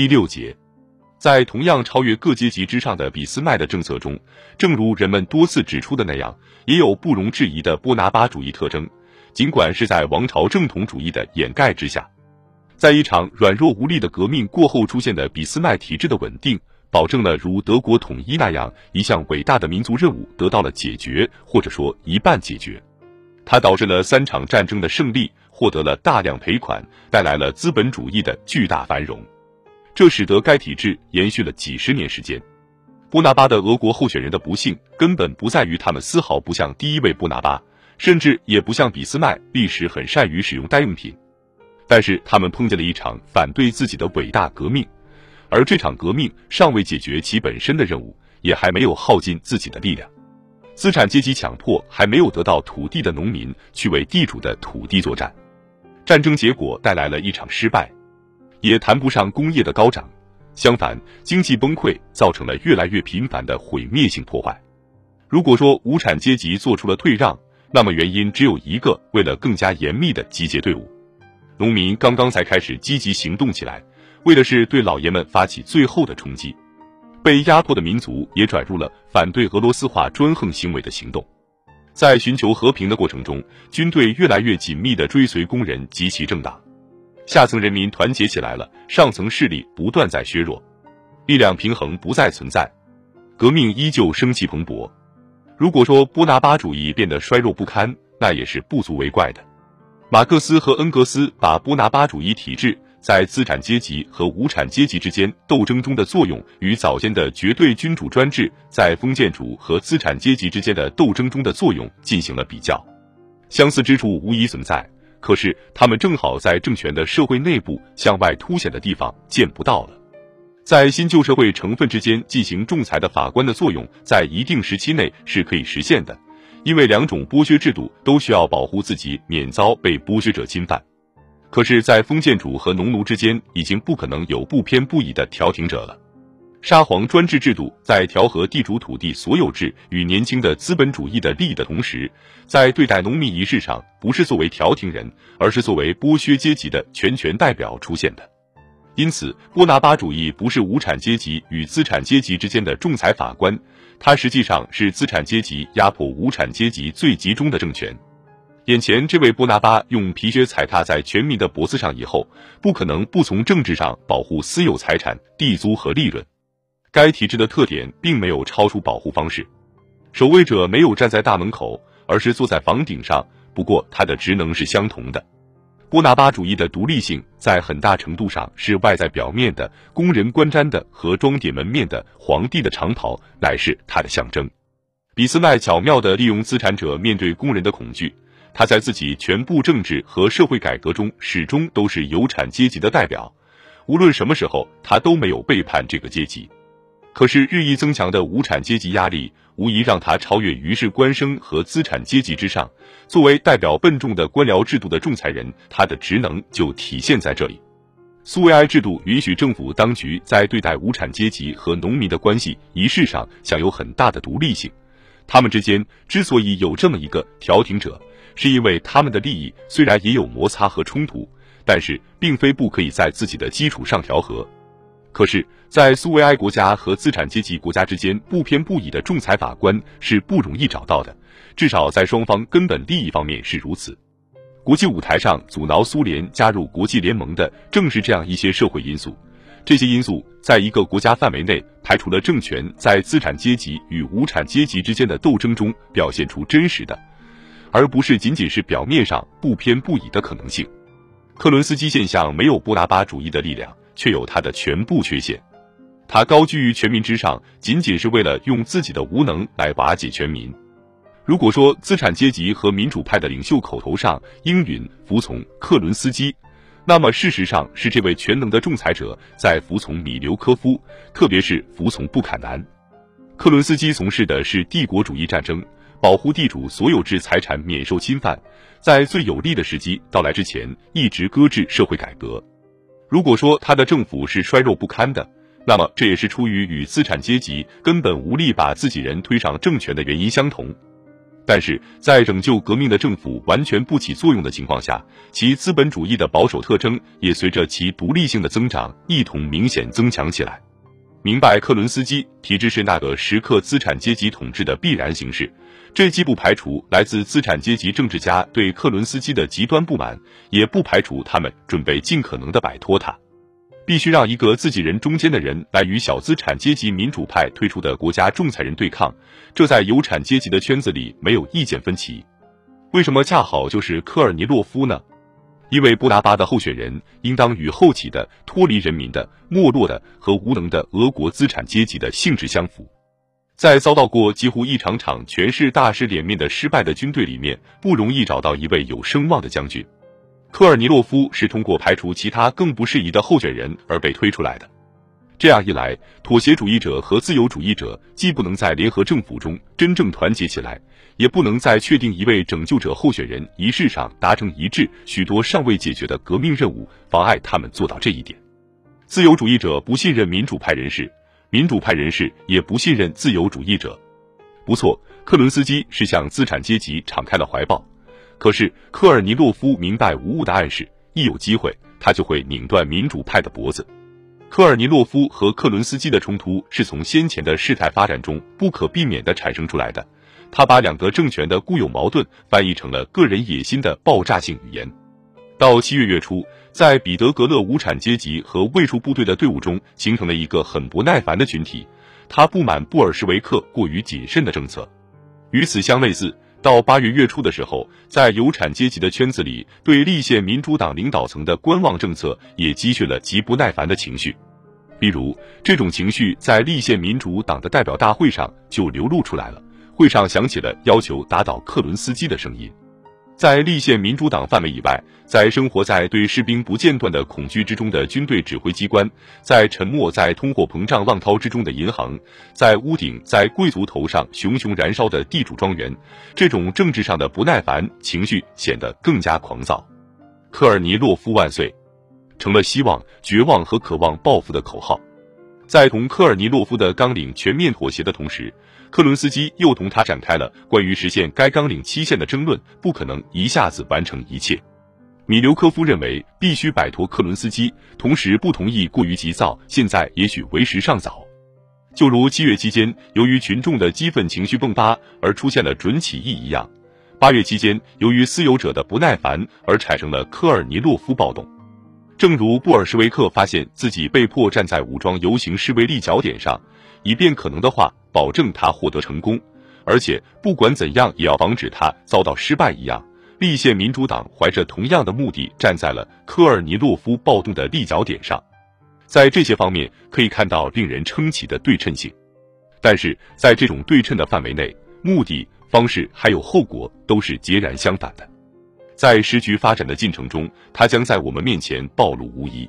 第六节，在同样超越各阶级之上的俾斯麦的政策中，正如人们多次指出的那样，也有不容置疑的波拿巴主义特征，尽管是在王朝正统主义的掩盖之下。在一场软弱无力的革命过后出现的俾斯麦体制的稳定，保证了如德国统一那样一项伟大的民族任务得到了解决，或者说一半解决。它导致了三场战争的胜利，获得了大量赔款，带来了资本主义的巨大繁荣。这使得该体制延续了几十年时间。波拿巴的俄国候选人的不幸根本不在于他们丝毫不像第一位波拿巴，甚至也不像俾斯麦历史很善于使用代用品，但是他们碰见了一场反对自己的伟大革命，而这场革命尚未解决其本身的任务，也还没有耗尽自己的力量。资产阶级强迫还没有得到土地的农民去为地主的土地作战，战争结果带来了一场失败，也谈不上工业的高涨，相反，经济崩溃造成了越来越频繁的毁灭性破坏。如果说无产阶级做出了退让，那么原因只有一个：为了更加严密的集结队伍，农民刚刚才开始积极行动起来，为的是对老爷们发起最后的冲击。被压迫的民族也转入了反对俄罗斯化专横行为的行动，在寻求和平的过程中，军队越来越紧密地追随工人及其政党，下层人民团结起来了，上层势力不断在削弱，力量平衡不再存在，革命依旧生气蓬勃。如果说波拿巴主义变得衰弱不堪，那也是不足为怪的。马克思和恩格斯把波拿巴主义体制。在资产阶级和无产阶级之间斗争中的作用，与早先的绝对君主专制在封建主和资产阶级之间的斗争中的作用进行了比较，相似之处无疑存在。可是，他们正好在政权的社会内部向外凸显的地方见不到了。在新旧社会成分之间进行仲裁的法官的作用，在一定时期内是可以实现的，因为两种剥削制度都需要保护自己免遭被剥削者侵犯。可是，在封建主和农奴之间，已经不可能有不偏不倚的调停者了。沙皇专制制度在调和地主土地所有制与年轻的资本主义的利益的同时，在对待农民仪式上，不是作为调停人，而是作为剥削阶级的全权代表出现的。因此，波拿巴主义不是无产阶级与资产阶级之间的仲裁法官，它实际上是资产阶级压迫无产阶级最集中的政权。眼前这位波拿巴用皮靴踩踏在全民的脖子上以后，不可能不从政治上保护私有财产、地租和利润。该体制的特点并没有超出保护方式，守卫者没有站在大门口，而是坐在房顶上。不过，它的职能是相同的。波拿巴主义的独立性在很大程度上是外在表面的，工人观瞻的和装点门面的皇帝的长袍乃是它的象征。俾斯麦巧妙地利用资产者面对工人的恐惧。他在自己全部政治和社会改革中，始终都是有产阶级的代表。无论什么时候，他都没有背叛这个阶级。可是，日益增强的无产阶级压力，无疑让他超越于是官生和资产阶级之上。作为代表笨重的官僚制度的仲裁人，他的职能就体现在这里。苏维埃制度允许政府当局在对待无产阶级和农民的关系仪式上享有很大的独立性。他们之间之所以有这么一个调停者。是因为他们的利益虽然也有摩擦和冲突，但是并非不可以在自己的基础上调和。可是，在苏维埃国家和资产阶级国家之间不偏不倚的仲裁法官是不容易找到的，至少在双方根本利益方面是如此。国际舞台上阻挠苏联加入国际联盟的正是这样一些社会因素，这些因素在一个国家范围内排除了政权在资产阶级与无产阶级之间的斗争中表现出真实的。而不是仅仅是表面上不偏不倚的可能性。克伦斯基现象没有波拿巴主义的力量，却有他的全部缺陷。他高居于全民之上，仅仅是为了用自己的无能来瓦解全民。如果说资产阶级和民主派的领袖口头上应允服从克伦斯基，那么事实上是这位全能的仲裁者在服从米留科夫，特别是服从布坎南。克伦斯基从事的是帝国主义战争。保护地主所有制财产免受侵犯，在最有利的时机到来之前，一直搁置社会改革。如果说他的政府是衰弱不堪的，那么这也是出于与资产阶级根本无力把自己人推上政权的原因相同。但是在拯救革命的政府完全不起作用的情况下，其资本主义的保守特征也随着其独立性的增长一同明显增强起来。明白克伦斯基体制是那个时刻资产阶级统治的必然形式，这既不排除来自资产阶级政治家对克伦斯基的极端不满，也不排除他们准备尽可能的摆脱他。必须让一个自己人中间的人来与小资产阶级民主派推出的国家仲裁人对抗，这在有产阶级的圈子里没有意见分歧。为什么恰好就是科尔尼洛夫呢？因为布达巴的候选人应当与后起的脱离人民的没落的和无能的俄国资产阶级的性质相符。在遭到过几乎一场场全是大师脸面的失败的军队里面，不容易找到一位有声望的将军。科尔尼洛夫是通过排除其他更不适宜的候选人而被推出来的。这样一来，妥协主义者和自由主义者既不能在联合政府中真正团结起来，也不能在确定一位拯救者候选人仪式上达成一致。许多尚未解决的革命任务妨碍他们做到这一点。自由主义者不信任民主派人士，民主派人士也不信任自由主义者。不错，克伦斯基是向资产阶级敞开了怀抱。可是科尔尼洛夫明白无误的暗示，一有机会，他就会拧断民主派的脖子。科尔尼洛夫和克伦斯基的冲突是从先前的事态发展中不可避免的产生出来的。他把两个政权的固有矛盾翻译成了个人野心的爆炸性语言。到七月月初，在彼得格勒无产阶级和卫戍部队的队伍中形成了一个很不耐烦的群体，他不满布尔什维克过于谨慎的政策。与此相类似。到八月月初的时候，在有产阶级的圈子里，对立宪民主党领导层的观望政策也积蓄了极不耐烦的情绪。比如，这种情绪在立宪民主党的代表大会上就流露出来了，会上响起了要求打倒克伦斯基的声音。在立宪民主党范围以外，在生活在对士兵不间断的恐惧之中的军队指挥机关，在沉没在通货膨胀浪涛之中的银行，在屋顶在贵族头上熊熊燃烧的地主庄园，这种政治上的不耐烦情绪显得更加狂躁。科尔尼洛夫万岁，成了希望、绝望和渴望报复的口号。在同科尔尼洛夫的纲领全面妥协的同时。克伦斯基又同他展开了关于实现该纲领期限的争论，不可能一下子完成一切。米留科夫认为必须摆脱克伦斯基，同时不同意过于急躁，现在也许为时尚早。就如七月期间由于群众的激愤情绪迸发而出现了准起义一样，八月期间由于私有者的不耐烦而产生了科尔尼洛夫暴动。正如布尔什维克发现自己被迫站在武装游行示威立脚点上，以便可能的话。保证他获得成功，而且不管怎样也要防止他遭到失败一样，立宪民主党怀着同样的目的站在了科尔尼洛夫暴动的立脚点上，在这些方面可以看到令人称奇的对称性。但是在这种对称的范围内，目的、方式还有后果都是截然相反的。在时局发展的进程中，他将在我们面前暴露无遗。